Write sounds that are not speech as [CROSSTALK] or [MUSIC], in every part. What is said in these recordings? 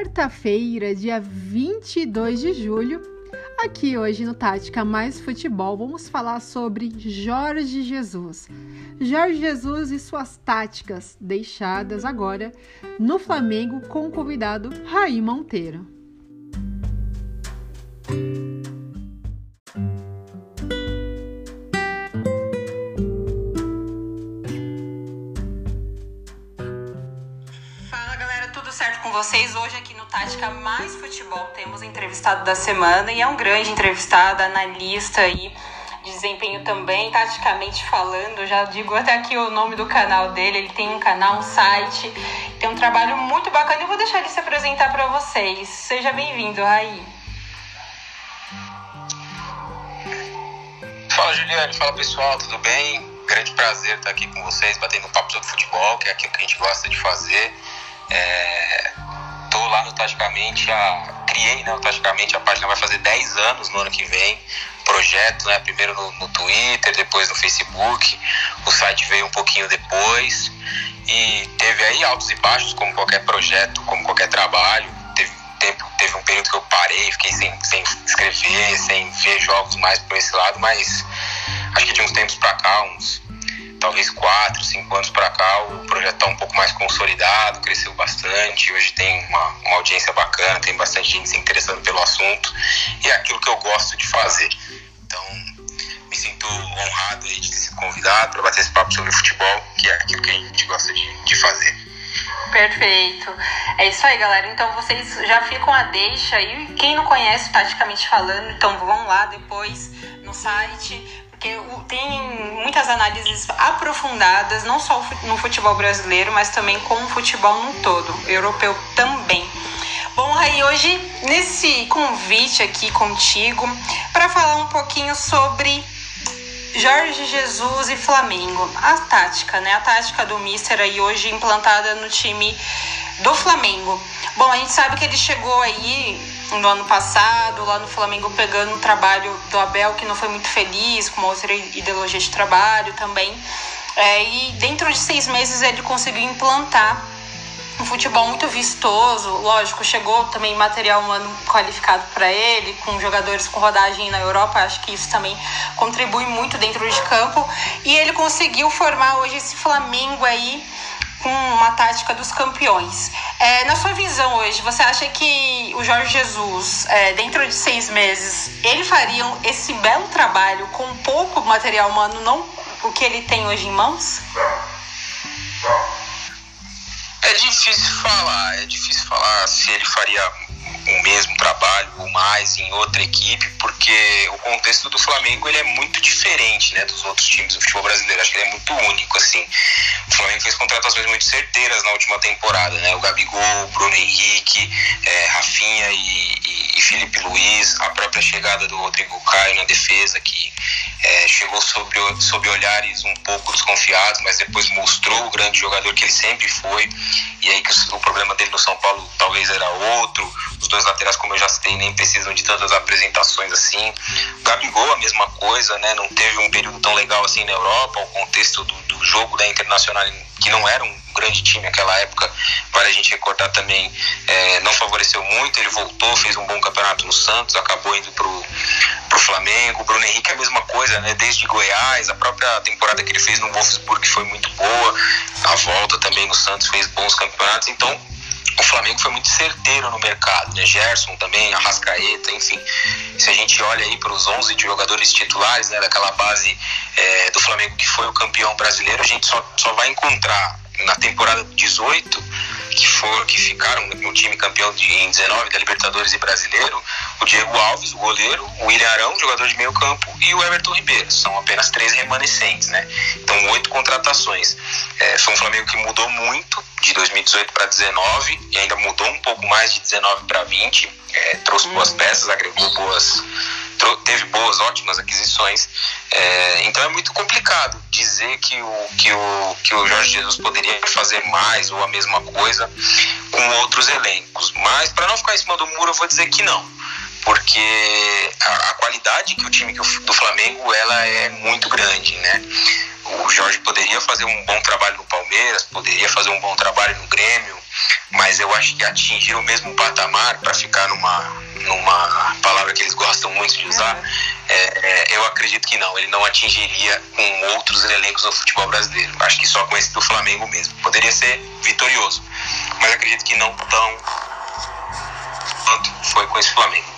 quarta-feira, dia 22 de julho. Aqui hoje no Tática Mais Futebol vamos falar sobre Jorge Jesus. Jorge Jesus e suas táticas deixadas agora no Flamengo com o convidado Raí Monteiro. Hoje aqui no Tática Mais Futebol. Temos entrevistado da semana e é um grande entrevistado, analista de desempenho também, taticamente falando. Já digo até aqui o nome do canal dele. Ele tem um canal, um site, tem um trabalho muito bacana. Eu vou deixar ele se apresentar para vocês. Seja bem-vindo, Raí. Fala, Juliane. Fala, pessoal. Tudo bem? Grande prazer estar aqui com vocês, batendo papo sobre futebol, que é aquilo que a gente gosta de fazer. É, tô lá no Taticamente, a, criei né, Taticamente, a página vai fazer 10 anos no ano que vem. Projeto, né, primeiro no, no Twitter, depois no Facebook. O site veio um pouquinho depois. E teve aí altos e baixos, como qualquer projeto, como qualquer trabalho. Teve, tempo, teve um período que eu parei, fiquei sem, sem escrever, sem ver jogos mais por esse lado, mas acho que de uns tempos para cá, uns talvez quatro, cinco anos para cá, o projeto está um pouco mais consolidado, cresceu bastante. Hoje tem uma, uma audiência bacana, tem bastante gente se interessando pelo assunto e é aquilo que eu gosto de fazer. Então, me sinto honrado de ter sido convidado para bater esse papo sobre futebol, que é aquilo que a gente gosta de, de fazer. Perfeito. É isso aí, galera. Então vocês já ficam a deixa aí. Quem não conhece, taticamente falando, então vão lá depois no site porque tem muitas análises aprofundadas, não só no futebol brasileiro, mas também com o futebol no todo, europeu também. Bom, Raí, hoje nesse convite aqui contigo para falar um pouquinho sobre Jorge Jesus e Flamengo, a tática, né? A tática do Mister aí hoje implantada no time do Flamengo. Bom, a gente sabe que ele chegou aí no ano passado, lá no Flamengo pegando o trabalho do Abel, que não foi muito feliz, com uma outra ideologia de trabalho também. É, e dentro de seis meses ele conseguiu implantar um futebol muito vistoso, lógico, chegou também material humano qualificado para ele, com jogadores com rodagem na Europa, acho que isso também contribui muito dentro de campo, e ele conseguiu formar hoje esse Flamengo aí com uma tática dos campeões. É, na sua visão hoje, você acha que o Jorge Jesus, é, dentro de seis meses, ele faria esse belo trabalho com pouco material humano, não o que ele tem hoje em mãos? É difícil falar, é difícil falar se ele faria o mesmo trabalho ou mais em outra equipe, porque o contexto do Flamengo ele é muito diferente né, dos outros times do futebol brasileiro. Acho que ele é muito único. assim. O Flamengo fez contratações muito certeiras na última temporada. Né? O Gabigol, o Bruno Henrique, é, Rafinha e, e, e, Felipe Luiz, a própria chegada do Rodrigo Caio na defesa, que é, chegou sob, sob olhares um pouco desconfiados, mas depois mostrou o grande jogador que ele sempre foi. E aí que o, o problema dele no São Paulo talvez era outro. Os dois laterais, como eu já citei, nem precisam de tantas apresentações assim. Gabigol, a mesma coisa, né? Não teve um período tão legal assim na Europa. O contexto do, do jogo da Internacional, que não era um grande time naquela época, vale a gente recordar também, é, não favoreceu muito. Ele voltou, fez um bom campeonato no Santos, acabou indo pro, pro Flamengo. O Bruno Henrique é a mesma coisa, né? Desde Goiás, a própria temporada que ele fez no Wolfsburg foi muito boa. A volta também no Santos fez bons campeonatos. Então, o Flamengo foi muito certeiro no mercado, né? Gerson também, Arrascaeta, enfim. Se a gente olha aí para os 11 jogadores titulares, né, daquela base é, do Flamengo que foi o campeão brasileiro, a gente só, só vai encontrar na temporada 18 que for que ficaram no time campeão de, em 19 da Libertadores e Brasileiro, o Diego Alves, o goleiro, o William Arão, jogador de meio campo, e o Everton Ribeiro. São apenas três remanescentes, né? Então, oito contratações. É, foi um Flamengo que mudou muito de 2018 para 19 e ainda mudou um pouco mais de 19 para 20. É, trouxe boas uhum. peças, agregou boas teve boas, ótimas aquisições. É, então é muito complicado dizer que o, que, o, que o Jorge Jesus poderia fazer mais ou a mesma coisa com outros elencos. Mas para não ficar em cima do muro, eu vou dizer que não. Porque a, a qualidade que o time do Flamengo ela é muito grande, né? O Jorge poderia fazer um bom trabalho no Palmeiras, poderia fazer um bom trabalho no Grêmio, mas eu acho que atingir o mesmo patamar, para ficar numa, numa palavra que eles gostam muito de usar, é, é, eu acredito que não. Ele não atingiria com outros elencos no futebol brasileiro. Acho que só com esse do Flamengo mesmo. Poderia ser vitorioso, mas acredito que não tão quanto foi com esse Flamengo.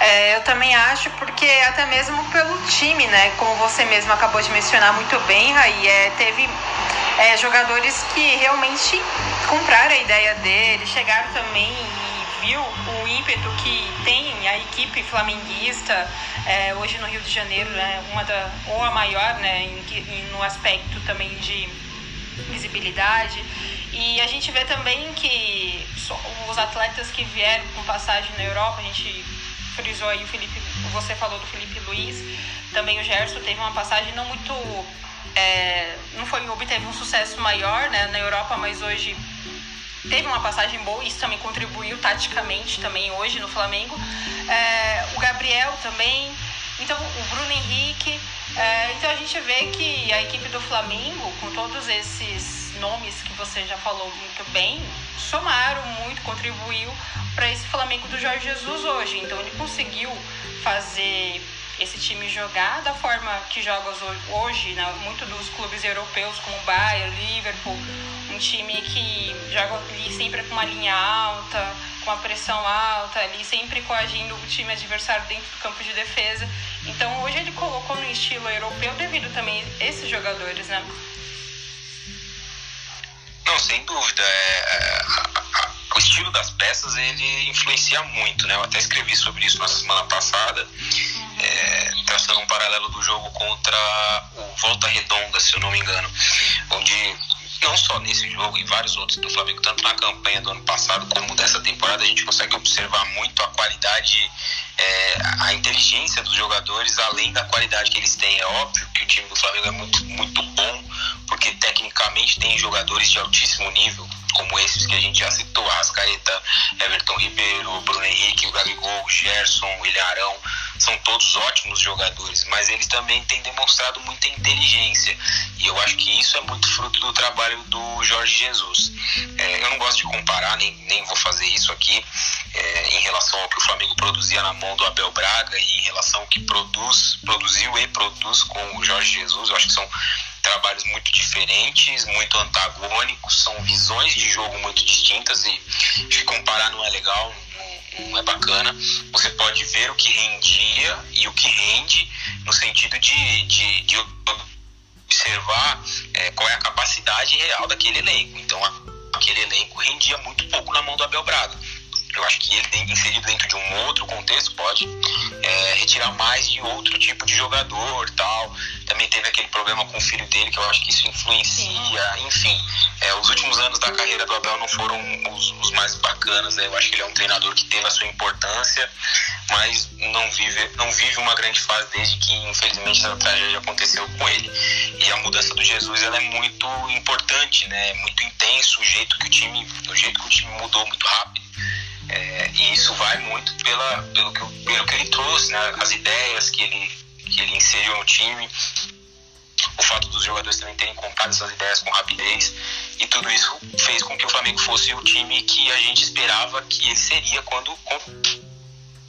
É, eu também acho, porque até mesmo pelo time, né? Como você mesmo acabou de mencionar muito bem, Raí, é, teve é, jogadores que realmente compraram a ideia dele, chegaram também e viu o ímpeto que tem a equipe flamenguista é, hoje no Rio de Janeiro, né? Uma da, ou a maior, né? Em, no aspecto também de visibilidade. E a gente vê também que os atletas que vieram com passagem na Europa, a gente frisou aí o Felipe, você falou do Felipe Luiz, também o Gerson teve uma passagem não muito. É, não foi obteve um sucesso maior né, na Europa, mas hoje teve uma passagem boa, isso também contribuiu taticamente também hoje no Flamengo. É, o Gabriel também, então o Bruno Henrique. É, então a gente vê que a equipe do Flamengo, com todos esses nomes que você já falou muito bem, somaram muito, contribuiu para esse Flamengo do Jorge Jesus hoje. Então ele conseguiu fazer esse time jogar da forma que joga hoje, né? muito dos clubes europeus como o Bayern, Liverpool, um time que joga ali sempre com uma linha alta, com uma pressão alta, ali sempre coagindo o time adversário dentro do campo de defesa. Então hoje ele colocou no estilo europeu devido também a esses jogadores, né? Não, sem dúvida. É, é, o estilo das peças ele influencia muito, né? Eu até escrevi sobre isso na semana passada, é, traçando um paralelo do jogo contra o Volta Redonda, se eu não me engano, onde não só nesse jogo, em vários outros do Flamengo, tanto na campanha do ano passado como dessa temporada, a gente consegue observar muito a qualidade, é, a inteligência dos jogadores, além da qualidade que eles têm. É óbvio que o time do Flamengo é muito, muito bom, porque tecnicamente tem jogadores de altíssimo nível, como esses que a gente já citou, Arrascaeta, Everton Ribeiro, Bruno Henrique, o Gabigol, Gerson, William Arão, são todos ótimos jogadores, mas eles também têm demonstrado muita inteligência. E eu acho que isso é muito fruto do trabalho do Jorge Jesus. É, eu não gosto de comparar, nem, nem vou fazer isso aqui, é, em relação ao que o Flamengo produzia na mão do Abel Braga e em relação ao que produz, produziu e produz com o Jorge Jesus. Eu acho que são trabalhos muito diferentes, muito antagônicos, são visões de jogo muito distintas e se comparar não é legal, não é bacana. Você pode ver o que rendia e o que rende no sentido de, de, de observar é, qual é a capacidade real daquele elenco. Então, aquele elenco rendia muito pouco na mão do Abel Braga. Eu acho que ele, inserido dentro de um outro contexto, pode é, retirar mais de outro tipo de jogador tal. Também teve aquele problema com o filho dele, que eu acho que isso influencia. Enfim, é, os últimos anos da carreira do Abel não foram os, os mais bacanas. Né? Eu acho que ele é um treinador que teve a sua importância, mas não vive, não vive uma grande fase desde que, infelizmente, essa tragédia aconteceu com ele. E a mudança do Jesus ela é muito importante, né? É muito intenso o jeito que o time, o jeito que o time mudou muito rápido. É, e isso vai muito pela, pelo, que, pelo que ele trouxe, né? as ideias que ele, que ele inseriu no time, o fato dos jogadores também terem comprado essas ideias com rapidez, e tudo isso fez com que o Flamengo fosse o time que a gente esperava que ele seria quando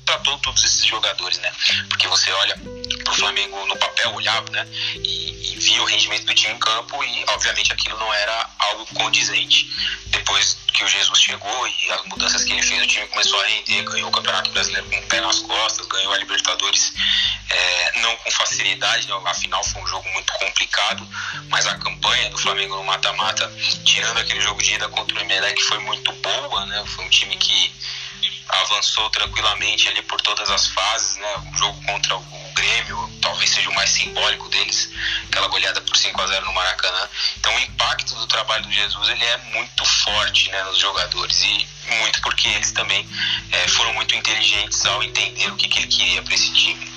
contratou todos esses jogadores, né? Porque você olha pro Flamengo no papel, olhava, né? E, e via o rendimento do time em campo e, obviamente, aquilo não era algo condizente. Depois que o Jesus chegou e as mudanças que ele fez, o time começou a render, ganhou o Campeonato Brasileiro com o pé nas costas, ganhou a Libertadores é, não com facilidade, né? afinal foi um jogo muito complicado, mas a campanha do Flamengo no mata-mata, tirando aquele jogo de ida contra o Emelec, foi muito boa, né? Foi um time que avançou tranquilamente ali por todas as fases, né? O jogo contra o Grêmio talvez seja o mais simbólico deles, aquela goleada por 5 a 0 no Maracanã. Então o impacto do trabalho do Jesus ele é muito forte, né, nos jogadores e muito porque eles também é, foram muito inteligentes ao entender o que, que ele queria para esse time.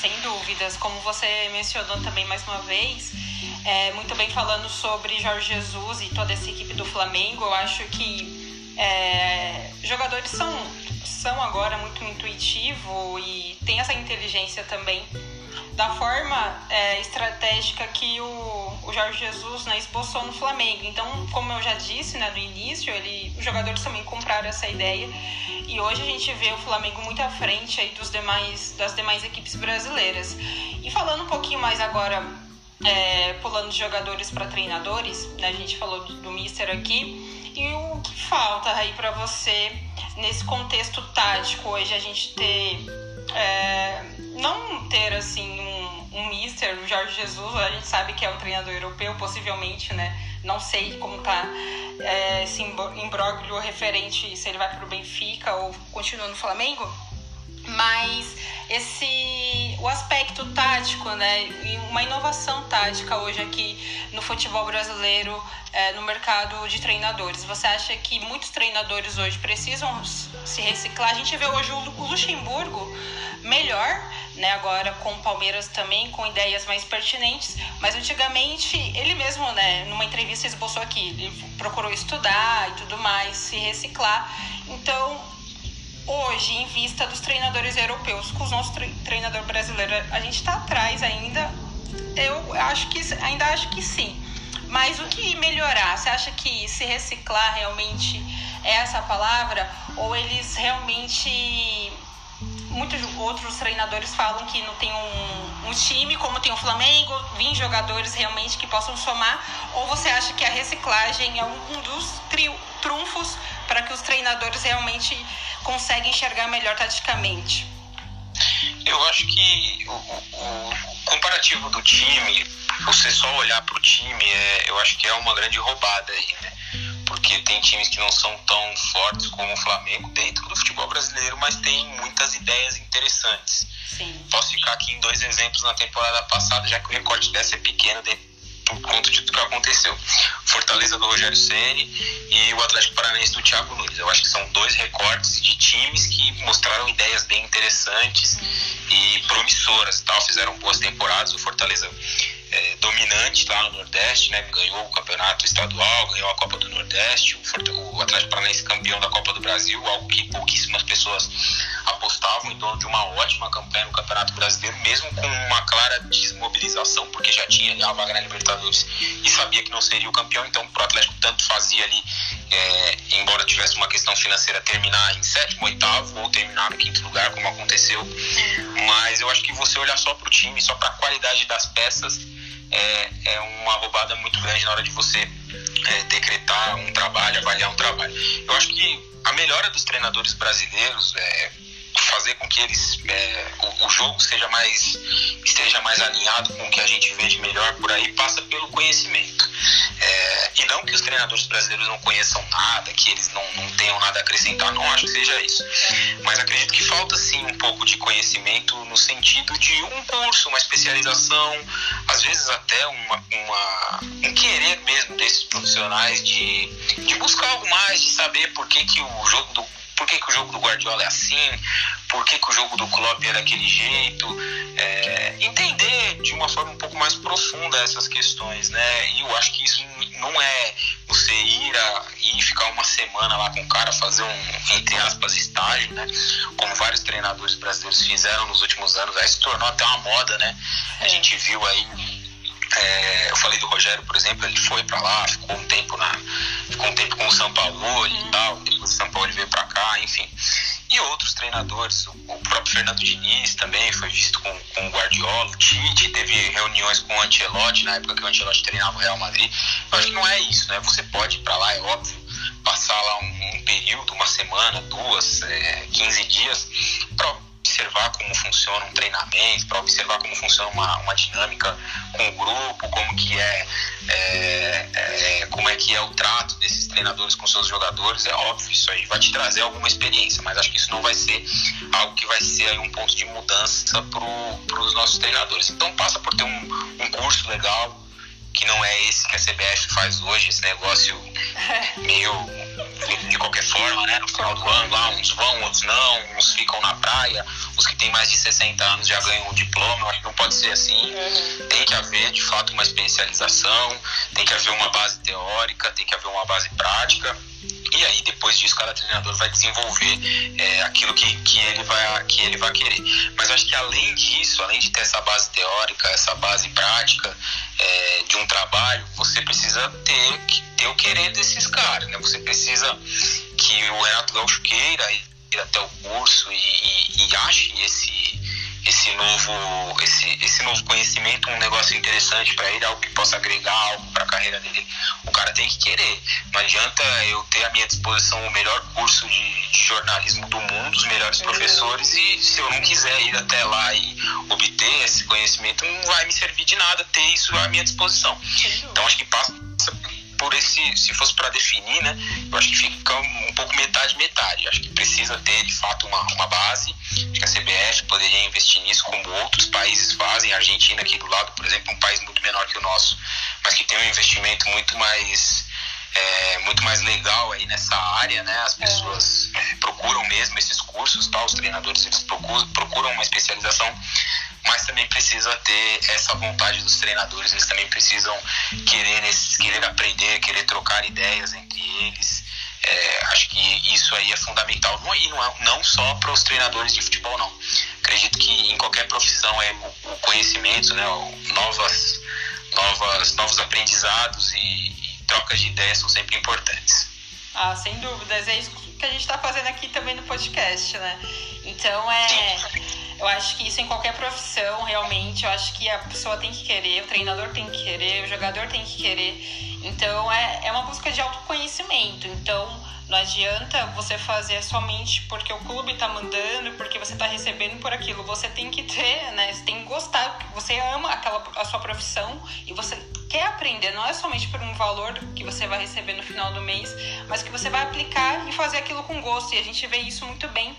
Sem dúvidas, como você mencionou também mais uma vez, é, muito bem falando sobre Jorge Jesus e toda essa equipe do Flamengo, eu acho que é, jogadores são, são agora muito intuitivo e tem essa inteligência também da forma é, estratégica que o, o Jorge Jesus né, esboçou no Flamengo. Então, como eu já disse né, no início, ele, os jogadores também compraram essa ideia e hoje a gente vê o Flamengo muito à frente aí dos demais, das demais equipes brasileiras. E falando um pouquinho mais agora, é, pulando de jogadores para treinadores, né, a gente falou do, do Mister aqui, e o que falta aí para você nesse contexto tático hoje a gente ter é, não ter assim um, um mister, o Jorge Jesus, a gente sabe que é um treinador europeu, possivelmente, né? Não sei como tá é, esse imbróglio referente se ele vai para o Benfica ou continua no Flamengo, mas esse o aspecto tático, né, e uma inovação tática hoje aqui no futebol brasileiro, é, no mercado de treinadores. Você acha que muitos treinadores hoje precisam se reciclar? A gente vê hoje o Luxemburgo melhor, né, agora com o Palmeiras também com ideias mais pertinentes, mas antigamente ele mesmo, né, numa entrevista esboçou aqui, ele procurou estudar e tudo mais, se reciclar. Então, hoje, em vista dos treinadores europeus, com os nossos treinador brasileiro, a gente está atrás ainda. Eu acho que ainda acho que sim. Mas o que melhorar? Você acha que se reciclar realmente é essa palavra? Ou eles realmente. Muitos outros treinadores falam que não tem um, um time como tem o Flamengo, 20 jogadores realmente que possam somar? Ou você acha que a reciclagem é um, um dos tri, trunfos para que os treinadores realmente conseguem enxergar melhor taticamente? Eu acho que o, o, o comparativo do time, você só olhar para o time, é, eu acho que é uma grande roubada aí, né? Porque tem times que não são tão fortes como o Flamengo dentro do futebol brasileiro, mas tem muitas ideias interessantes. Sim. Posso ficar aqui em dois exemplos na temporada passada, já que o recorte dessa é pequeno, por conta de tudo que aconteceu. Fortaleza do Rogério Ceni e o Atlético Paranaense do Thiago Nunes. Eu acho que são dois recortes de times que mostraram ideias bem interessantes e promissoras, tal, fizeram boas temporadas. O Fortaleza é, dominante lá no Nordeste, né? Ganhou o campeonato estadual, ganhou a Copa do Nordeste, o, o Atlético Paranaense campeão da Copa do Brasil, algo que pouquíssimas pessoas apostavam em torno de uma ótima campanha no Campeonato Brasileiro, mesmo com uma clara desmobilização, porque já tinha ali a vaga na Libertadores e sabia que não seria o campeão, então pro Atlético tanto fazia ali, é, embora tivesse uma questão financeira, terminar em sétimo, oitavo ou terminar no quinto lugar, como aconteceu. Mas eu acho que você olhar só pro time, só para a qualidade das peças, é, é uma roubada muito grande na hora de você é, decretar um trabalho, avaliar um trabalho. Eu acho que a melhora dos treinadores brasileiros é fazer com que eles é, o, o, jogo seja mais esteja mais alinhado com o que a gente vê de melhor por aí passa pelo conhecimento. É, e não que os treinadores brasileiros não conheçam nada que eles não, não tenham nada a acrescentar não acho que seja isso. Mas acredito que falta sim um pouco de conhecimento no sentido de um curso uma especialização às vezes até uma, uma um querer mesmo desses profissionais de, de buscar algo mais de saber por que, que o jogo do por que, que o jogo do Guardiola é assim, por que, que o jogo do Klopp é daquele jeito, é, entender de uma forma um pouco mais profunda essas questões, né? E eu acho que isso não é você ir, a, ir ficar uma semana lá com o cara, fazer um, entre aspas, estágio, né? Como vários treinadores brasileiros fizeram nos últimos anos, aí se tornou até uma moda, né? A gente viu aí é, eu falei do Rogério, por exemplo, ele foi para lá, ficou um tempo na, ficou um tempo com o São Paulo e tal, depois o São Paulo veio para cá, enfim. E outros treinadores, o próprio Fernando Diniz também foi visto com, com o Guardiola, o Tite teve reuniões com o Ancelotti, na época que o Ancelotti treinava o Real Madrid. Eu acho que não é isso, né? Você pode ir para lá, é óbvio, passar lá um, um período, uma semana, duas, é, 15 dias, para observar como funciona um treinamento, para observar como funciona uma, uma dinâmica com o grupo, como que é, é, é, como é que é o trato desses treinadores com seus jogadores, é óbvio, isso aí vai te trazer alguma experiência, mas acho que isso não vai ser algo que vai ser aí um ponto de mudança para os nossos treinadores. Então passa por ter um, um curso legal, que não é esse que a CBF faz hoje, esse negócio [LAUGHS] meio de qualquer forma, né? No final do ano, lá uns vão, outros não, uns ficam na praia, os que têm mais de 60 anos já ganham o diploma. Eu acho que não pode ser assim. Uhum. Tem que haver, de fato, uma especialização, tem que haver uma base teórica, tem que haver uma base prática. E aí, depois disso, cada treinador vai desenvolver é, aquilo que, que, ele vai, que ele vai querer. Mas acho que além disso, além de ter essa base teórica, essa base prática, trabalho, você precisa ter, ter o querer desses caras, né? Você precisa que o Renato Gaúcho queira ir até o curso e, e, e ache esse esse novo esse, esse novo conhecimento um negócio interessante para ele algo que possa agregar algo para a carreira dele o cara tem que querer. Não adianta eu ter à minha disposição o melhor curso de, de jornalismo do mundo os melhores professores e se eu não quiser ir até lá e obter esse conhecimento não vai me servir de nada ter isso à minha disposição. Então acho que passa por esse, se fosse para definir, né, eu acho que fica um pouco metade metade. Acho que precisa ter de fato uma, uma base. Acho que a CBF poderia investir nisso, como outros países fazem. A Argentina aqui do lado, por exemplo, um país muito menor que o nosso, mas que tem um investimento muito mais é, muito mais legal aí nessa área, né? As pessoas é. procuram mesmo esses cursos, tá? Os treinadores eles procuram, procuram uma especialização mas também precisa ter essa vontade dos treinadores, eles também precisam querer, querer aprender, querer trocar ideias entre eles. É, acho que isso aí é fundamental, não, e não, é, não só para os treinadores de futebol, não. Acredito que em qualquer profissão é o, o conhecimento, né, novas, novas, novos aprendizados e, e trocas de ideias são sempre importantes. Ah, sem dúvidas. É isso que a gente está fazendo aqui também no podcast, né? Então é. Sim eu acho que isso em qualquer profissão, realmente, eu acho que a pessoa tem que querer, o treinador tem que querer, o jogador tem que querer. Então é, é uma busca de autoconhecimento. Então não adianta você fazer somente porque o clube está mandando, porque você está recebendo por aquilo. Você tem que ter, né? Você tem que gostar, você ama aquela a sua profissão e você quer aprender. Não é somente por um valor que você vai receber no final do mês, mas que você vai aplicar e fazer aquilo com gosto. E a gente vê isso muito bem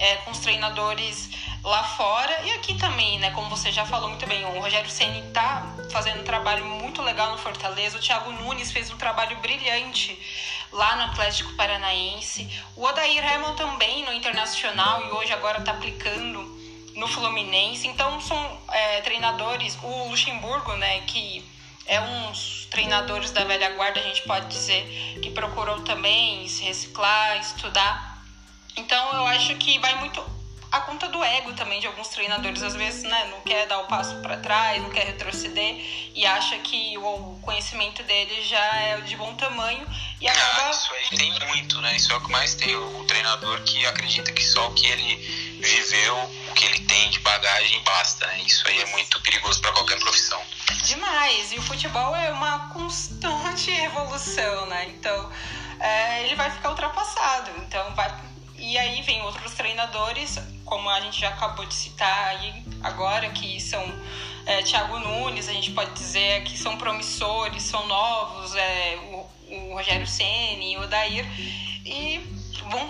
é, com os treinadores lá fora e aqui também, né? Como você já falou muito bem, o Rogério Ceni tá fazendo um trabalho muito legal no Fortaleza. O Thiago Nunes fez um trabalho brilhante lá no Atlético Paranaense. O Odair Herman também no Internacional e hoje agora está aplicando no Fluminense. Então são é, treinadores, o Luxemburgo, né? Que é um dos treinadores da velha guarda, a gente pode dizer, que procurou também se reciclar, estudar então eu acho que vai muito a conta do ego também de alguns treinadores às vezes né, não quer dar o passo para trás, não quer retroceder e acha que o conhecimento dele já é de bom tamanho e ah, acaba. Ah, isso aí tem muito, né? Isso é o que mais tem. O, o treinador que acredita que só o que ele viveu, o que ele tem de bagagem basta. Né? Isso aí é muito perigoso para qualquer profissão. Demais. E o futebol é uma constante [LAUGHS] evolução, né? Então é, ele vai ficar ultrapassado. Então vai e aí vem outros treinadores, como a gente já acabou de citar aí agora, que são é, Thiago Nunes, a gente pode dizer que são promissores, são novos, é, o, o Rogério Ceni, o Odair, e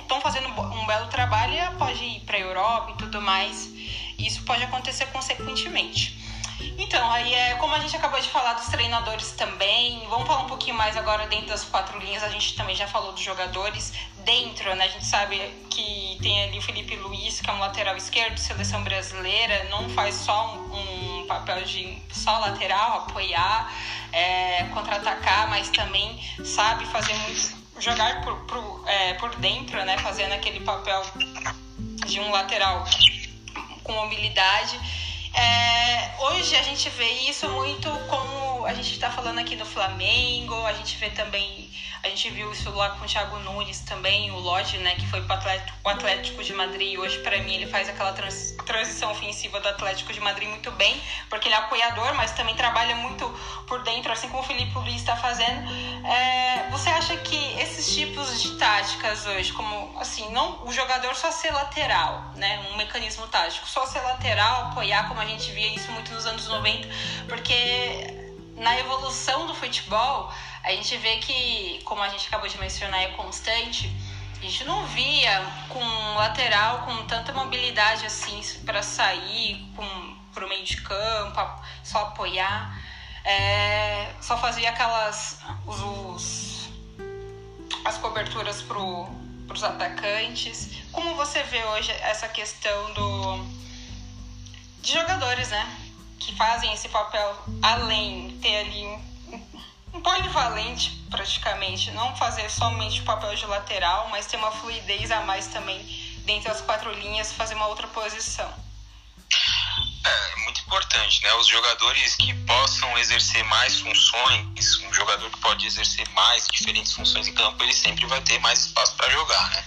estão fazendo um belo trabalho e pode ir para a Europa e tudo mais. Isso pode acontecer consequentemente. Então, aí é como a gente acabou de falar dos treinadores também, vamos falar um pouquinho mais agora dentro das quatro linhas. A gente também já falou dos jogadores dentro, né? A gente sabe que tem ali o Felipe Luiz, que é um lateral esquerdo, seleção brasileira, não faz só um, um papel de só lateral, apoiar, é, contra-atacar, mas também sabe fazer muito, jogar por, por, é, por dentro, né? Fazendo aquele papel de um lateral com mobilidade é, hoje a gente vê isso muito como a gente está falando aqui no Flamengo, a gente vê também, a gente viu isso lá com o Thiago Nunes também, o Lodge, né, que foi para Atlético, o Atlético de Madrid. Hoje, para mim, ele faz aquela trans, transição ofensiva do Atlético de Madrid muito bem, porque ele é apoiador, mas também trabalha muito por dentro, assim como o Felipe Luiz está fazendo. É, você acha que esses tipos de táticas hoje, como assim, não o jogador só ser lateral, né, um mecanismo tático, só ser lateral, apoiar como a gente via isso muito nos anos 90, porque na evolução do futebol, a gente vê que, como a gente acabou de mencionar, é constante. A gente não via com lateral com tanta mobilidade assim para sair para o meio de campo, só apoiar. É, só fazia aquelas. Os, os as coberturas para os atacantes. Como você vê hoje essa questão do de jogadores, né? Que fazem esse papel além, ter ali um, um polivalente praticamente, não fazer somente o papel de lateral, mas ter uma fluidez a mais também dentro das quatro linhas, fazer uma outra posição. É, muito importante, né? Os jogadores que possam exercer mais funções, um jogador que pode exercer mais diferentes funções em campo, ele sempre vai ter mais espaço para jogar, né?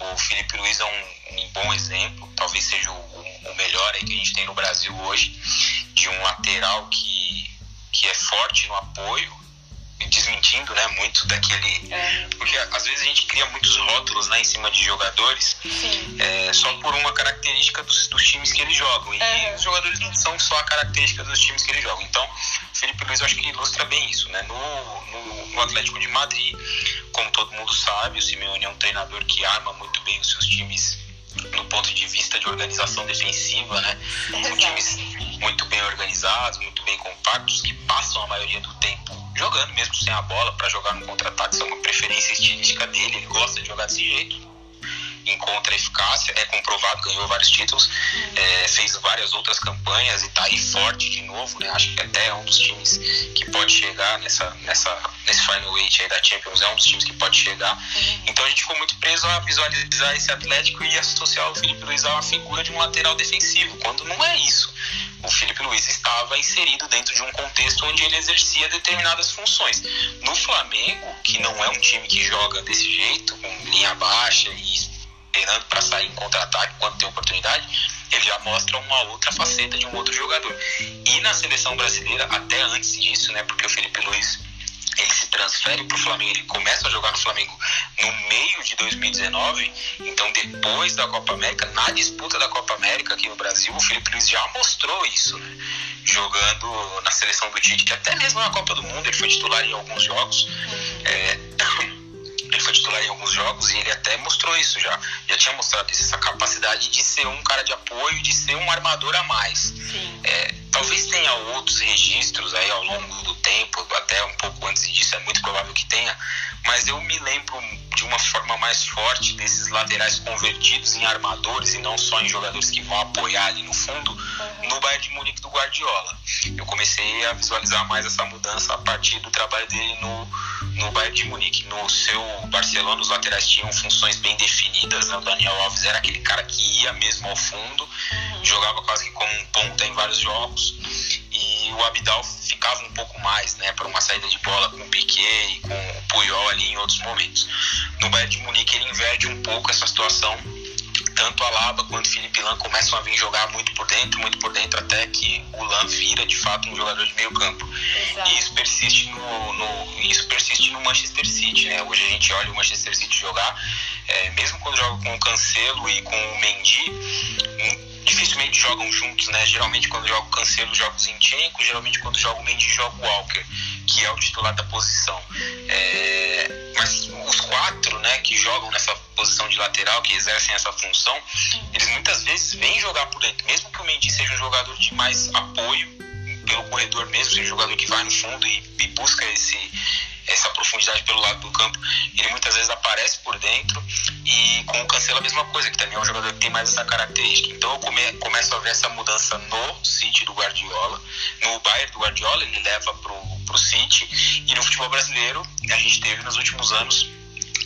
O Felipe Luiz é um, um bom exemplo, talvez seja o, o, melhor aí que a gente tem no Brasil hoje, de um lateral que, que é forte no apoio, desmentindo né, muito daquele. É. Porque às vezes a gente cria muitos rótulos né, em cima de jogadores é, só por uma característica dos, dos, times que eles jogam. E é. os jogadores não são só a característica dos times que eles jogam. Então, o Felipe Luiz eu acho que ilustra bem isso. Né? No, no, no Atlético de Madrid, como todo mundo sabe, o Simeone é um treinador que arma muito bem os seus times no ponto de vista de organização defensiva, né? [LAUGHS] São times muito bem organizados, muito bem compactos, que passam a maioria do tempo jogando mesmo sem a bola para jogar no contra-ataque. Isso é uma preferência estilística dele, ele gosta de jogar desse jeito. Encontra eficácia, é comprovado, ganhou vários títulos, uhum. é, fez várias outras campanhas e está aí forte de novo, né? Acho que até é um dos times que pode chegar nessa, nessa, nesse final eight aí da Champions, é um dos times que pode chegar. Uhum. Então a gente ficou muito preso a visualizar esse Atlético e associar o Felipe Luiz a uma figura de um lateral defensivo, quando não é isso o Felipe Luiz estava inserido dentro de um contexto onde ele exercia determinadas funções. No Flamengo, que não é um time que joga desse jeito, com linha baixa e esperando para sair em contra-ataque quando tem oportunidade, ele já mostra uma outra faceta de um outro jogador. E na seleção brasileira, até antes disso, né, porque o Felipe Luiz ele se transfere para o Flamengo, ele começa a jogar no Flamengo no meio de 2019, então depois da Copa América, na disputa da Copa América aqui no Brasil, o Felipe Luiz já mostrou isso, né? jogando na seleção do Tite, até mesmo na Copa do Mundo, ele foi titular em alguns jogos. É, ele foi titular em alguns jogos e ele até mostrou isso já. Já tinha mostrado isso, essa capacidade de ser um cara de apoio, de ser um armador a mais. É, talvez tenha outros registros aí ao longo do tempo, até um pouco antes disso, é muito provável que tenha, mas eu me lembro de uma forma mais forte desses laterais convertidos em armadores e não só em jogadores que vão apoiar ali no fundo, uhum. no Bayern de Munique do Guardiola. Eu comecei a visualizar mais essa mudança a partir do trabalho dele no, no Bayern de Munique. No seu Barcelona, os laterais tinham funções bem definidas, né? o Daniel Alves era aquele cara que ia mesmo ao fundo, uhum. jogava quase que como um ponta em vários jogos e o Abidal ficava um pouco mais, né, para uma saída de bola com o Piquet e com o Puyol ali em outros momentos. No Bayern de Munique ele inverte um pouco essa situação, tanto a Laba quanto o Felipe Lan começam a vir jogar muito por dentro, muito por dentro, até que o Lan vira de fato um jogador de meio campo. Exato. E isso persiste no, no, isso persiste no Manchester City, né? Hoje a gente olha o Manchester City jogar, é, mesmo quando joga com o Cancelo e com o Mendy, dificilmente jogam juntos, né? Geralmente quando joga o Cancelo joga o Zinchenko, geralmente quando joga o Mendy joga o Walker, que é o titular da posição. É... Mas os quatro, né, que jogam nessa posição de lateral, que exercem essa função, eles muitas vezes vêm jogar por dentro, mesmo que o Mendy seja um jogador de mais apoio pelo corredor mesmo, seja jogador que vai no fundo e, e busca esse essa profundidade pelo lado do campo, ele muitas vezes aparece por dentro e com o Cancelo a mesma coisa, que também é um jogador que tem mais essa característica. Então eu come, começo a ver essa mudança no City do Guardiola, no Bayern do Guardiola, ele leva pro, pro City e no futebol brasileiro a gente teve nos últimos anos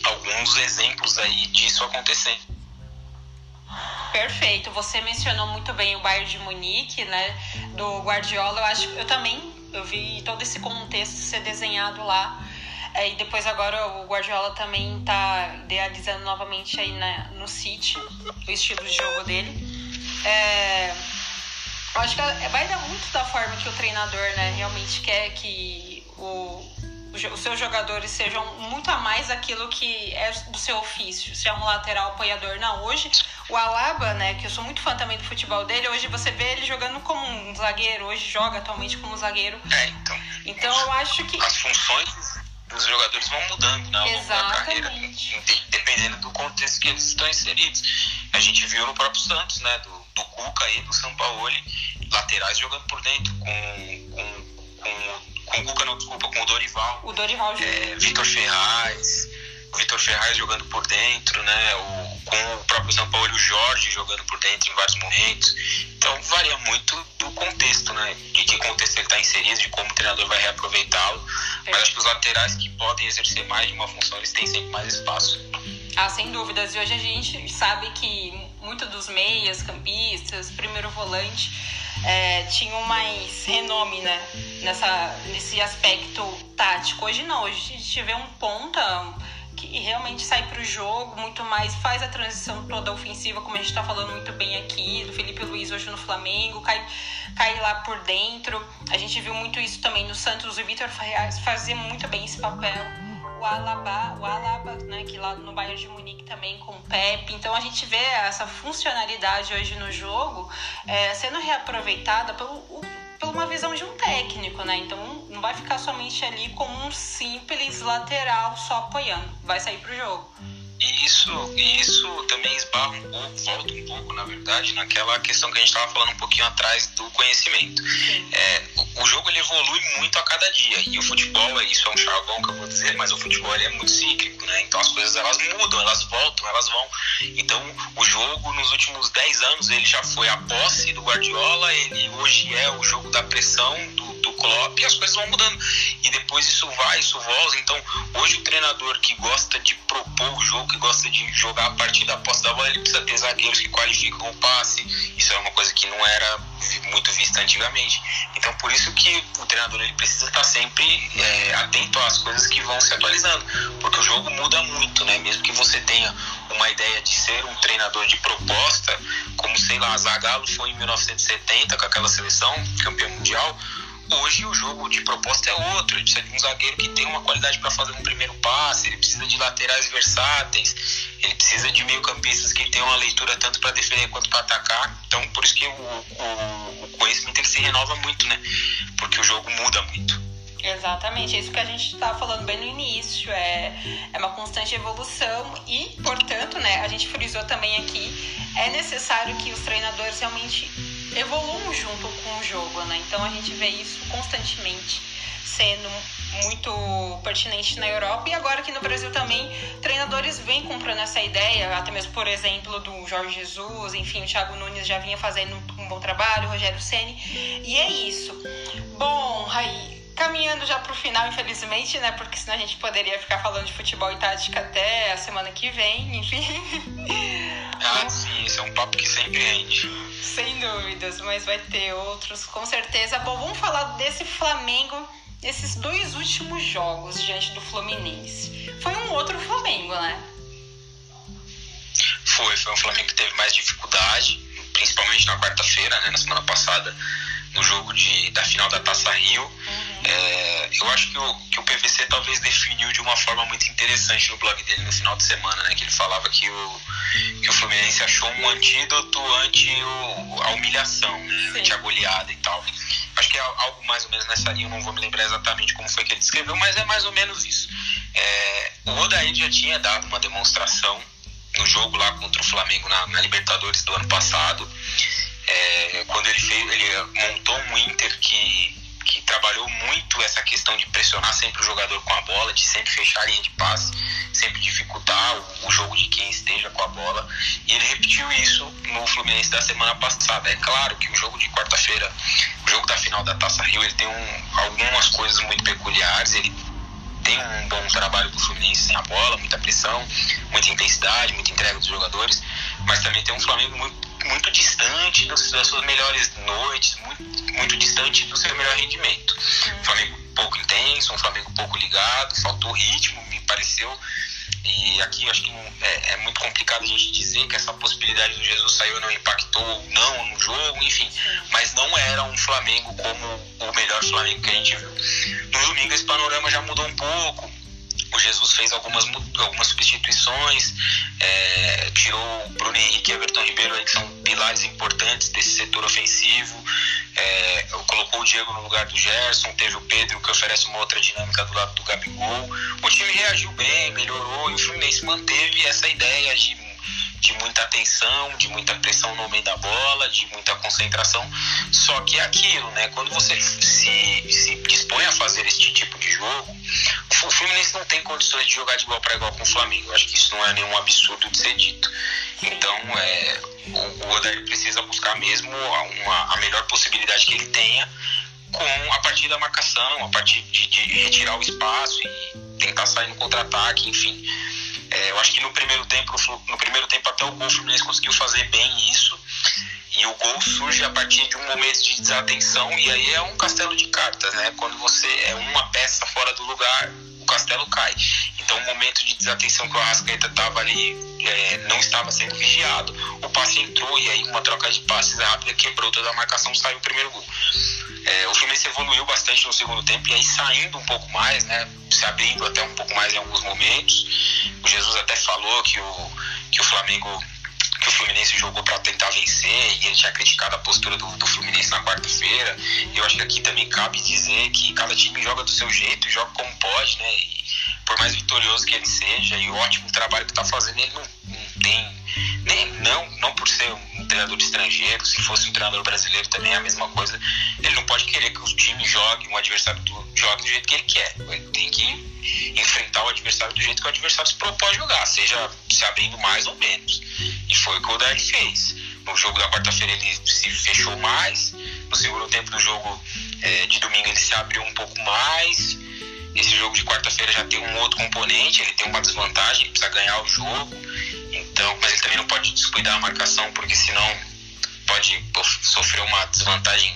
alguns exemplos aí disso acontecendo. Perfeito. Você mencionou muito bem o Bayern de Munique, né, do Guardiola. Eu acho, eu também eu vi todo esse contexto ser desenhado lá. É, e depois agora o Guardiola também está idealizando novamente aí né, no City o estilo de jogo dele. É, eu acho que vai dar muito da forma que o treinador né, realmente quer que o, os seus jogadores sejam muito a mais aquilo que é do seu ofício. Se é um lateral apoiador, não. Hoje, o Alaba, né, que eu sou muito fã também do futebol dele, hoje você vê ele jogando como um zagueiro, hoje joga atualmente como zagueiro. É, então. Então eu acho que. As funções dos jogadores vão mudando né, da carreira, dependendo do contexto que eles estão inseridos. A gente viu no próprio Santos, né, do, do Cuca e do Sampaoli, laterais jogando por dentro, com, com, com com o Cuca, não, desculpa, com o Dorival. O Dorival é, Vitor Ferraz, o Vitor Ferraz jogando por dentro, né? O, com o próprio São Paulo e o Jorge jogando por dentro em vários momentos. Então varia muito do contexto, né? De que contexto ele está inserido, de como o treinador vai reaproveitá-lo. É. Mas acho que os laterais que podem exercer mais de uma função, eles têm sempre mais espaço. Ah, sem dúvidas. E hoje a gente sabe que muito dos meias, campistas, primeiro volante é, tinham mais renome, né? Nessa, nesse aspecto tático. Hoje não, hoje a gente vê um ponta que realmente sai para o jogo muito mais, faz a transição toda ofensiva, como a gente está falando muito bem aqui, do Felipe Luiz hoje no Flamengo, cai, cai lá por dentro. A gente viu muito isso também no Santos, o Vitor fazia muito bem esse papel. O Alaba, o Alaba, né, que lá no Bayern de Munique também com o Pepe. Então a gente vê essa funcionalidade hoje no jogo é, sendo reaproveitada pelo por uma visão de um técnico, né? Então não vai ficar somente ali como um simples lateral só apoiando, vai sair pro jogo. E isso, isso também esbarra um pouco, volta um pouco, na verdade, naquela questão que a gente estava falando um pouquinho atrás do conhecimento. É, o, o, jogo ele evolui muito a cada dia. E o futebol, isso é um chargão que eu vou dizer, mas o futebol ele é muito cíclico, né? Então as coisas elas mudam, elas voltam, elas vão. Então o jogo nos últimos 10 anos ele já foi a posse do Guardiola, ele hoje é o jogo da pressão do do Klopp e as coisas vão mudando. E depois isso vai, isso volta. Então, hoje o treinador que gosta de propor o jogo, que gosta de jogar a partir da posse da bola, ele precisa ter zagueiros que qualificam o passe. Isso é uma coisa que não era muito vista antigamente. Então, por isso que o treinador ele precisa estar sempre é, atento às coisas que vão se atualizando, porque o jogo muda muito, né? Mesmo que você tenha uma ideia de ser um treinador de proposta, como sei lá, Zagallo foi em 1970 com aquela seleção campeão mundial Hoje o jogo de proposta é outro. Ele precisa de um zagueiro que tem uma qualidade para fazer um primeiro passe, ele precisa de laterais versáteis, ele precisa de meio-campistas que tenham uma leitura tanto para defender quanto para atacar. Então, por isso que o, o, o conhecimento ele se renova muito, né? Porque o jogo muda muito. Exatamente, é isso que a gente estava falando bem no início, é, é uma constante evolução e, portanto, né, a gente frisou também aqui, é necessário que os treinadores realmente evoluam junto com o jogo, né? Então a gente vê isso constantemente sendo muito pertinente na Europa e agora aqui no Brasil também treinadores vêm comprando essa ideia, até mesmo por exemplo do Jorge Jesus, enfim, o Thiago Nunes já vinha fazendo um bom trabalho, o Rogério Ceni e é isso. Bom, aí caminhando já para o final, infelizmente, né? Porque senão a gente poderia ficar falando de futebol e tática até a semana que vem, enfim. [LAUGHS] Ah, sim, isso é um papo que sempre rende. Sem dúvidas, mas vai ter outros, com certeza. Bom, vamos falar desse Flamengo, nesses dois últimos jogos diante do Fluminense. Foi um outro Flamengo, né? Foi, foi um Flamengo que teve mais dificuldade, principalmente na quarta-feira, né? Na semana passada, no jogo de, da final da Taça Rio. Uhum é, eu acho que o, que o PVC talvez definiu de uma forma muito interessante no blog dele no final de semana, né? Que ele falava que o, que o Fluminense achou um antídoto ante o, a humilhação, né? Ante a goleada e tal. Acho que é algo mais ou menos nessa linha, eu não vou me lembrar exatamente como foi que ele descreveu, mas é mais ou menos isso. É, o Odair já tinha dado uma demonstração no jogo lá contra o Flamengo na, na Libertadores do ano passado. É, quando ele fez, ele montou um Inter que que trabalhou muito essa questão de pressionar sempre o jogador com a bola, de sempre fechar a linha de passe, sempre dificultar o, o jogo de quem esteja com a bola. E ele repetiu isso no Fluminense da semana passada. É claro que o jogo de quarta-feira, o jogo da final da Taça Rio, ele tem um, algumas coisas muito peculiares. Ele tem um bom trabalho do Fluminense sem a bola, muita pressão, muita intensidade, muita entrega dos jogadores, mas também tem um Flamengo muito muito distante das suas melhores noites, muito, muito distante do seu melhor rendimento. Um Flamengo pouco intenso, um Flamengo pouco ligado, faltou ritmo, me pareceu. E aqui acho que é, é, muito complicado a gente dizer que essa possibilidade do Jesus saiu não impactou não no jogo, enfim. Mas não era um Flamengo como o melhor Flamengo que a gente viu. No domingo esse panorama já mudou um pouco o Jesus fez algumas, algumas substituições, é, tirou o Bruno Henrique e Everton Ribeiro, aí, que são pilares importantes desse setor ofensivo, é, colocou o Diego no lugar do Gerson, teve o Pedro que oferece uma outra dinâmica do lado do Gabigol. O time reagiu bem, melhorou e o Fluminense manteve essa ideia de de muita atenção, de muita pressão no meio da bola, de muita concentração. Só que é aquilo, né? Quando você se, se dispõe a fazer este tipo de jogo, o Fluminense não tem condições de jogar de igual para igual com o Flamengo. Eu acho que isso não é nenhum absurdo de ser dito. Então, é, o, Odair precisa buscar mesmo uma, a melhor possibilidade que ele tenha com a partir da marcação, a partir de, de retirar o espaço e tentar sair no contra-ataque, enfim. É, eu acho que no primeiro tempo, no primeiro tempo até o gol, o Fluminense conseguiu fazer bem isso. E o gol surge a partir de um momento de desatenção e aí é um castelo de cartas, né? Quando você é uma peça fora do lugar, o castelo cai. Então, o momento de desatenção que o Arrascaeta estava ali, é, não estava sendo vigiado, o passe entrou e aí uma troca de passes rápida quebrou toda a marcação, saiu o primeiro gol. É, o Fluminense evoluiu bastante no segundo tempo e aí saindo um pouco mais, né? Se abrindo até um pouco mais em alguns momentos. O Jesus até falou que o, que o Flamengo que o Fluminense jogou para tentar vencer e ele tinha criticado a postura do, do Fluminense na quarta-feira. Eu acho que aqui também cabe dizer que cada time joga do seu jeito, joga como pode, né? E por mais vitorioso que ele seja e o ótimo trabalho que está fazendo, ele não, não tem nem não não por ser um treinador estrangeiro, se fosse um treinador brasileiro também é a mesma coisa. Ele não pode querer que os times joguem, o adversário do, jogue do jeito que ele quer. Ele tem que enfrentar o adversário do jeito que o adversário se propõe jogar, seja se abrindo mais ou menos. E foi o que o Odair fez. No jogo da quarta-feira ele se fechou mais, no segundo tempo do jogo é, de domingo ele se abriu um pouco mais. Esse jogo de quarta-feira já tem um outro componente, ele tem uma desvantagem, precisa ganhar o jogo. Então, mas ele também não pode descuidar a marcação, porque senão pode sofrer uma desvantagem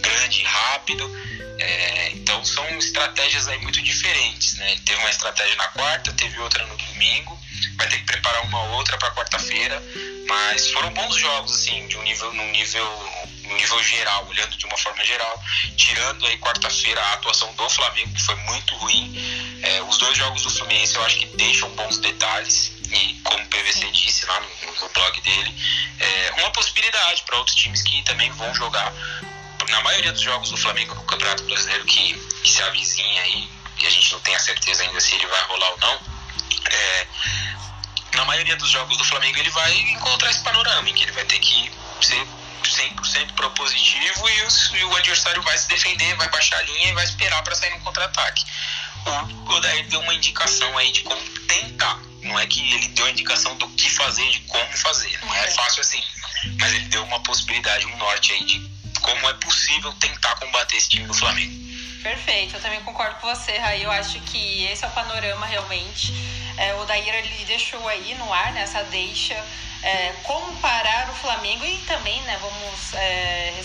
grande rápido. É, então são estratégias aí muito diferentes, né? Ele teve uma estratégia na quarta, teve outra no domingo, vai ter que preparar uma outra para quarta-feira, mas foram bons jogos assim, de um nível, num nível, nível geral, olhando de uma forma geral, tirando aí quarta-feira a atuação do Flamengo que foi muito ruim. É, os dois jogos do Fluminense eu acho que deixam bons detalhes e como o PVC disse lá no, no blog dele, é uma possibilidade para outros times que também vão jogar na maioria dos jogos do Flamengo no Campeonato Brasileiro que, que se avizinha aí, e a gente não tem a certeza ainda se ele vai rolar ou não, é, na maioria dos jogos do Flamengo ele vai encontrar esse panorama, em que ele vai ter que ser 100% propositivo e o, e o, adversário vai se defender, vai baixar a linha e vai esperar para sair no contra-ataque. O Odair deu uma indicação aí de como tentar, não é que ele deu a indicação do que fazer, de como fazer, não é fácil assim, mas ele deu uma possibilidade, um norte aí de como é possível tentar combater esse time do Flamengo. Perfeito, eu também concordo com você, Raí. Eu acho que esse é o panorama realmente. É, o Daíra ele deixou aí no ar né, deixa é, o Flamengo e também, né, vamos é,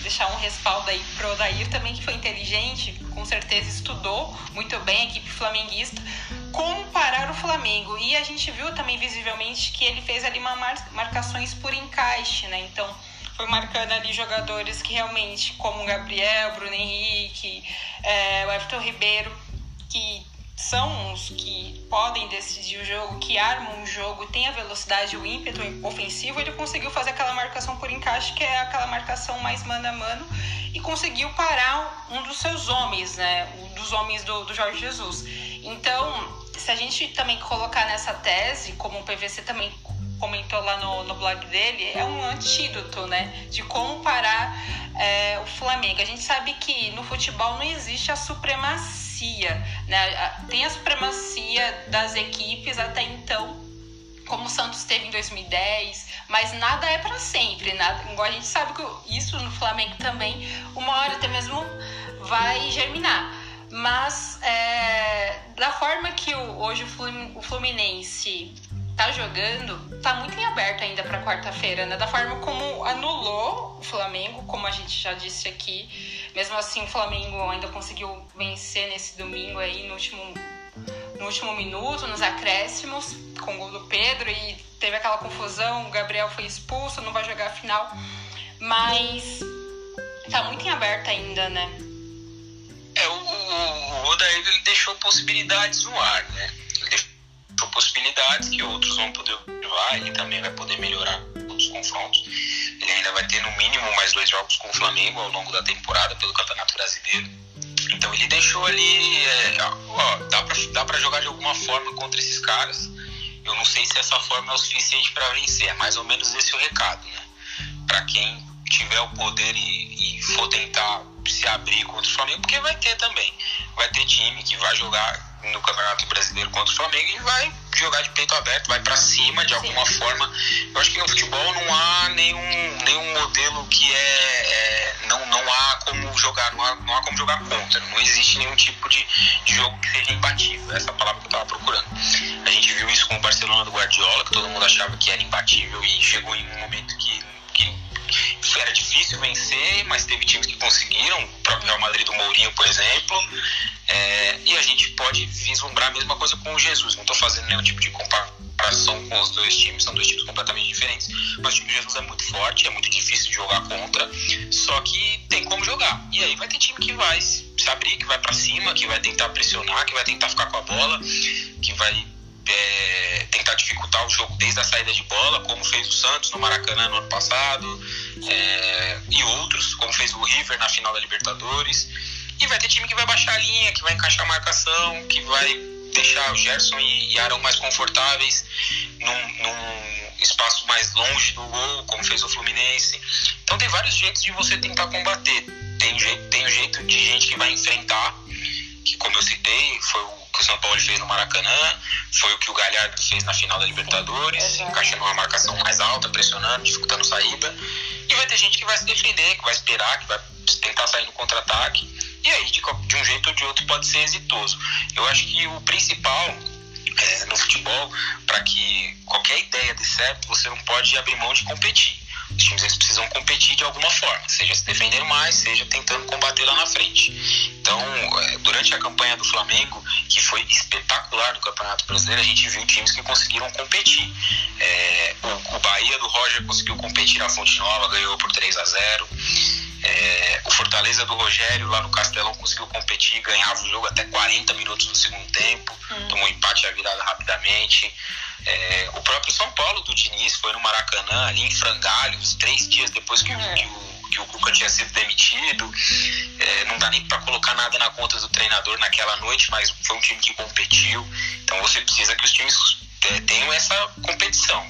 deixar um respaldo aí pro Dair também que foi inteligente, com certeza estudou muito bem a equipe flamenguista como parar o Flamengo. E a gente viu também visivelmente que ele fez ali uma mar marcações por encaixe, né? Então, foi marcando ali jogadores que realmente, como o Gabriel, Bruno Henrique, é, o Everton Ribeiro, que são os que podem decidir o jogo, que armam o jogo, tem a velocidade, o ímpeto ofensivo, ele conseguiu fazer aquela marcação por encaixe, que é aquela marcação mais mano a mano, e conseguiu parar um dos seus homens, né? Um dos homens do, do Jorge Jesus. Então, se a gente também colocar nessa tese, como o PVC também comentou lá no, no blog dele, é um antídoto, né? De como parar é, o Flamengo. A gente sabe que no futebol não existe a supremacia, né? Tem a supremacia das equipes até então, como o Santos teve em 2010, mas nada é para sempre, nada. Igual a gente sabe que isso no Flamengo também, uma hora até mesmo vai germinar. Mas é, da forma que o, hoje o Fluminense tá jogando, tá muito em aberto ainda para quarta-feira, né? Da forma como anulou o Flamengo, como a gente já disse aqui. Mesmo assim, o Flamengo ainda conseguiu vencer nesse domingo aí no último no último minuto, nos acréscimos, com o gol do Pedro e teve aquela confusão, o Gabriel foi expulso, não vai jogar a final. Mas tá muito em aberto ainda, né? É, o, o, o Odair ele deixou possibilidades no ar, né? Possibilidades que outros vão poder observar, ele também vai poder melhorar os confrontos. Ele ainda vai ter no mínimo mais dois jogos com o Flamengo ao longo da temporada pelo Campeonato Brasileiro. Então ele deixou ali, é, ó, dá pra, dá jogar de alguma forma contra esses caras. Eu não sei se essa forma é o suficiente para vencer, é mais ou menos esse o recado, né? Para quem tiver o poder e, e for tentar se abrir contra o Flamengo, porque vai ter também. Vai ter time que vai jogar no Campeonato Brasileiro contra o Flamengo e vai jogar de peito aberto, vai para cima de alguma Sim. forma. Eu acho que no futebol não há nenhum, nenhum modelo que é, é, não, não há como jogar, não há, não há como jogar contra. Não existe nenhum tipo de, de jogo que seja imbatível. Essa é palavra que eu estava procurando. A gente viu isso com o Barcelona do Guardiola, que todo mundo achava que era imbatível e chegou em um momento que, que era difícil vencer, mas teve times que conseguiram, o próprio Real Madrid do Mourinho, por exemplo. É, e a gente pode vislumbrar a mesma coisa com o Jesus. Não estou fazendo nenhum tipo de comparação com os dois times, são dois times completamente diferentes. Mas o time de Jesus é muito forte, é muito difícil de jogar contra, só que tem como jogar. E aí vai ter time que vai se abrir, que vai para cima, que vai tentar pressionar, que vai tentar ficar com a bola, que vai é, dificultar o jogo desde a saída de bola, como fez o Santos no Maracanã no ano passado, é, e outros, como fez o River na final da Libertadores. E vai ter time que vai baixar a linha, que vai encaixar a marcação, que vai deixar o Gerson e, e Arão mais confortáveis num, num espaço mais longe do gol, como fez o Fluminense. Então tem vários jeitos de você tentar combater. Tem, tem o jeito de gente que vai enfrentar, que como eu citei, foi o que o São Paulo fez no Maracanã, foi o que o Galhardo fez na final da Libertadores, encaixando uma marcação mais alta, pressionando, dificultando saída. E vai ter gente que vai se defender, que vai esperar, que vai tentar sair no contra-ataque. E aí, de, de um jeito ou de outro, pode ser exitoso. Eu acho que o principal é, no futebol, para que qualquer ideia dê certo, você não pode abrir mão de competir. Os times eles precisam competir de alguma forma, seja se defendendo mais, seja tentando combater lá na frente. Então, é, durante a campanha do Flamengo, que foi espetacular no Campeonato Brasileiro, a gente viu times que conseguiram competir. É, o, o Bahia do Roger conseguiu competir na Fonte Nova, ganhou por 3 a 0 é, o Fortaleza do Rogério lá no Castelão conseguiu competir, ganhava o jogo até 40 minutos no segundo tempo, hum. tomou empate a virada rapidamente. É, o próprio São Paulo do Diniz foi no Maracanã, ali em Frangalhos, três dias depois que, é. que o que o Cuca tinha sido demitido. É, não dá nem para colocar nada na conta do treinador naquela noite, mas foi um time que competiu. Então você precisa que os times é, tenham essa competição.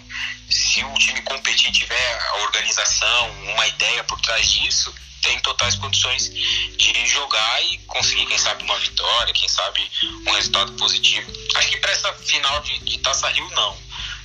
Se o time competir tiver a organização, uma ideia por trás disso, tem totais condições de jogar e conseguir, quem sabe, uma vitória, quem sabe, um resultado positivo. Acho que para essa final de, de Taça Rio, não.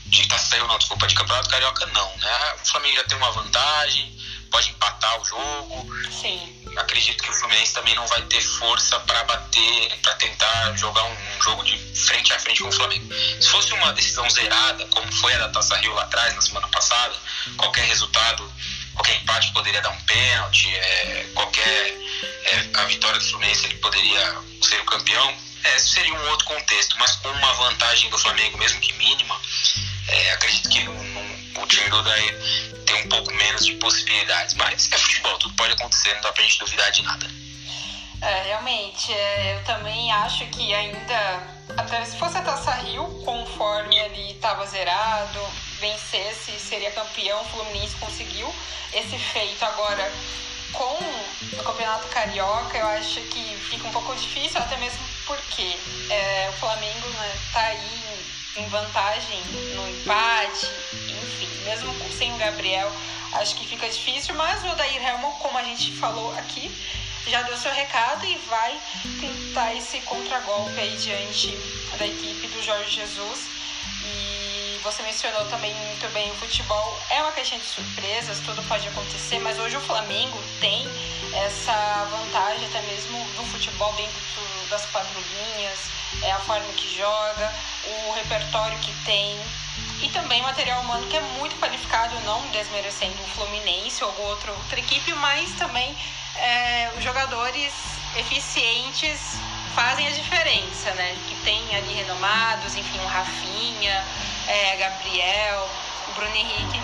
De Taça Rio, não, desculpa, de Campeonato Carioca, não. Né? O Flamengo já tem uma vantagem, pode empatar o jogo. Sim. Acredito que o Fluminense também não vai ter força para bater, para tentar jogar um, um, jogo de frente a frente com o Flamengo. Se fosse uma decisão zerada, como foi a da Taça Rio lá atrás, na semana passada, qualquer resultado qualquer empate poderia dar um pênalti, é, qualquer é, a vitória do Fluminense ele poderia ser o campeão. É, seria um outro contexto, mas com uma vantagem do Flamengo, mesmo que mínima, é, acredito que o time do Daí tem um pouco menos de possibilidades. Mas é futebol, tudo pode acontecer, não dá pra gente duvidar de nada. É, realmente, é, eu também acho que ainda, até se fosse a Taça Rio, conforme ele estava zerado, vencesse, seria campeão, o Fluminense conseguiu esse feito agora com o Campeonato Carioca, eu acho que fica um pouco difícil, até mesmo porque é, o Flamengo né, tá aí em, em vantagem no empate, enfim, mesmo sem o Gabriel, acho que fica difícil, mas o Odair Helmo, como a gente falou aqui, já deu seu recado e vai tentar esse contragolpe aí diante da equipe do Jorge Jesus. E você mencionou também muito bem o futebol. É uma questão de surpresas, tudo pode acontecer, mas hoje o Flamengo tem essa vantagem até mesmo do futebol dentro das quatro linhas, é a forma que joga, o repertório que tem e também material humano que é muito qualificado, não desmerecendo o Fluminense ou outra, outra equipe, mas também é, os jogadores eficientes fazem a diferença, né? Que tem ali renomados, enfim, o Rafinha, é, Gabriel, o Bruno Henrique.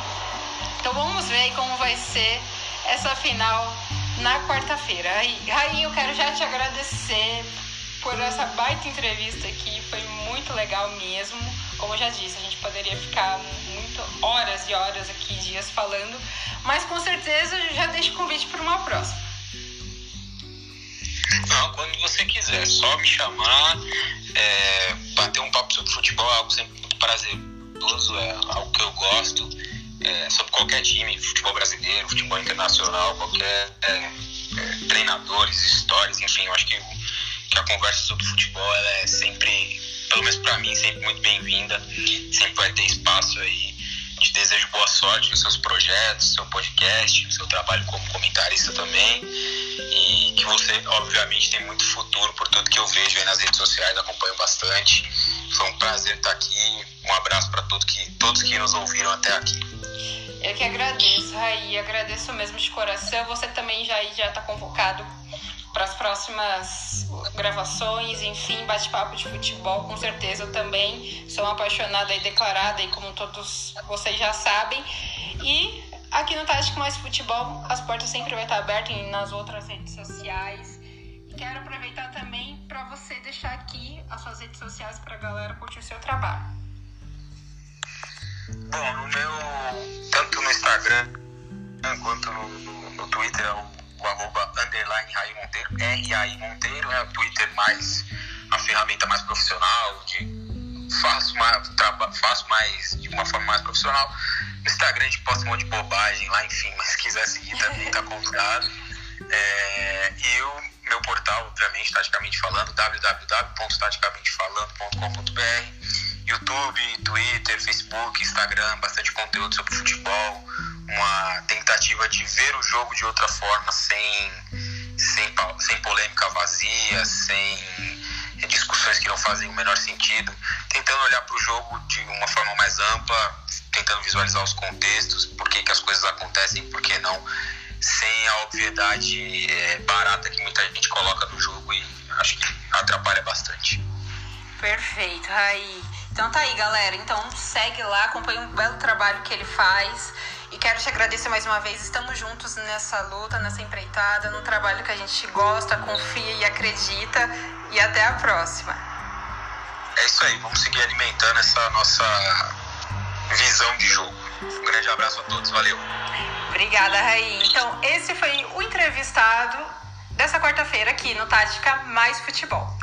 Então vamos ver como vai ser essa final na quarta-feira. Rainha, eu quero já te agradecer por essa baita entrevista aqui, foi muito legal mesmo. Como eu já disse, a gente poderia ficar muito horas e horas aqui, dias falando, mas com certeza já deixo convite para uma próxima. Não, quando você quiser, só me chamar, é, bater um papo sobre futebol é algo sempre muito prazeroso, é algo que eu gosto, é, sobre qualquer time, futebol brasileiro, futebol internacional, qualquer é, é treinadores, histórias, enfim, eu acho que que a conversa sobre futebol ela é sempre, pelo menos para mim, sempre muito bem-vinda. Sempre vai ter espaço aí. Te desejo boa sorte nos seus projetos, no seu podcast, no seu trabalho como comentarista também. E que você, obviamente, tem muito futuro por tudo que eu vejo aí nas redes sociais, acompanho bastante. Foi um prazer estar aqui. Um abraço para todos que, todos que nos ouviram até aqui. Eu que agradeço, Raí, agradeço mesmo de coração. Você também já está convocado para as próximas gravações, enfim, bate-papo de futebol, com certeza eu também sou uma apaixonada e declarada, e como todos vocês já sabem. E aqui no Tático Mais Futebol, as portas sempre vão estar abertas nas outras redes sociais. Quero aproveitar também para você deixar aqui as suas redes sociais para a galera curtir o seu trabalho. Bom, no meu. tanto no Instagram quanto no, no Twitter é o, o arroba underline Raí Monteiro, R-A-I Monteiro, é o Twitter mais. a ferramenta mais profissional, de faço mais, traba, faço mais de uma forma mais profissional. Instagram a gente posta um monte de bobagem lá, enfim, mas se quiser seguir também tá convidado. É, e o meu portal, obviamente, taticamente falando, www.taticamentefalando.com.br YouTube, Twitter, Facebook, Instagram, bastante conteúdo sobre futebol, uma tentativa de ver o jogo de outra forma, sem, sem, sem polêmica vazia, sem discussões que não fazem o menor sentido, tentando olhar para o jogo de uma forma mais ampla, tentando visualizar os contextos, por que, que as coisas acontecem, por que não, sem a obviedade é, barata que muita gente coloca no jogo e acho que atrapalha bastante. Perfeito, Raí. Então tá aí, galera. Então segue lá, acompanha o belo trabalho que ele faz. E quero te agradecer mais uma vez. Estamos juntos nessa luta, nessa empreitada, no trabalho que a gente gosta, confia e acredita. E até a próxima. É isso aí, vamos seguir alimentando essa nossa visão de jogo. Um grande abraço a todos, valeu. Obrigada, Raí. Então, esse foi o entrevistado dessa quarta-feira aqui no Tática Mais Futebol.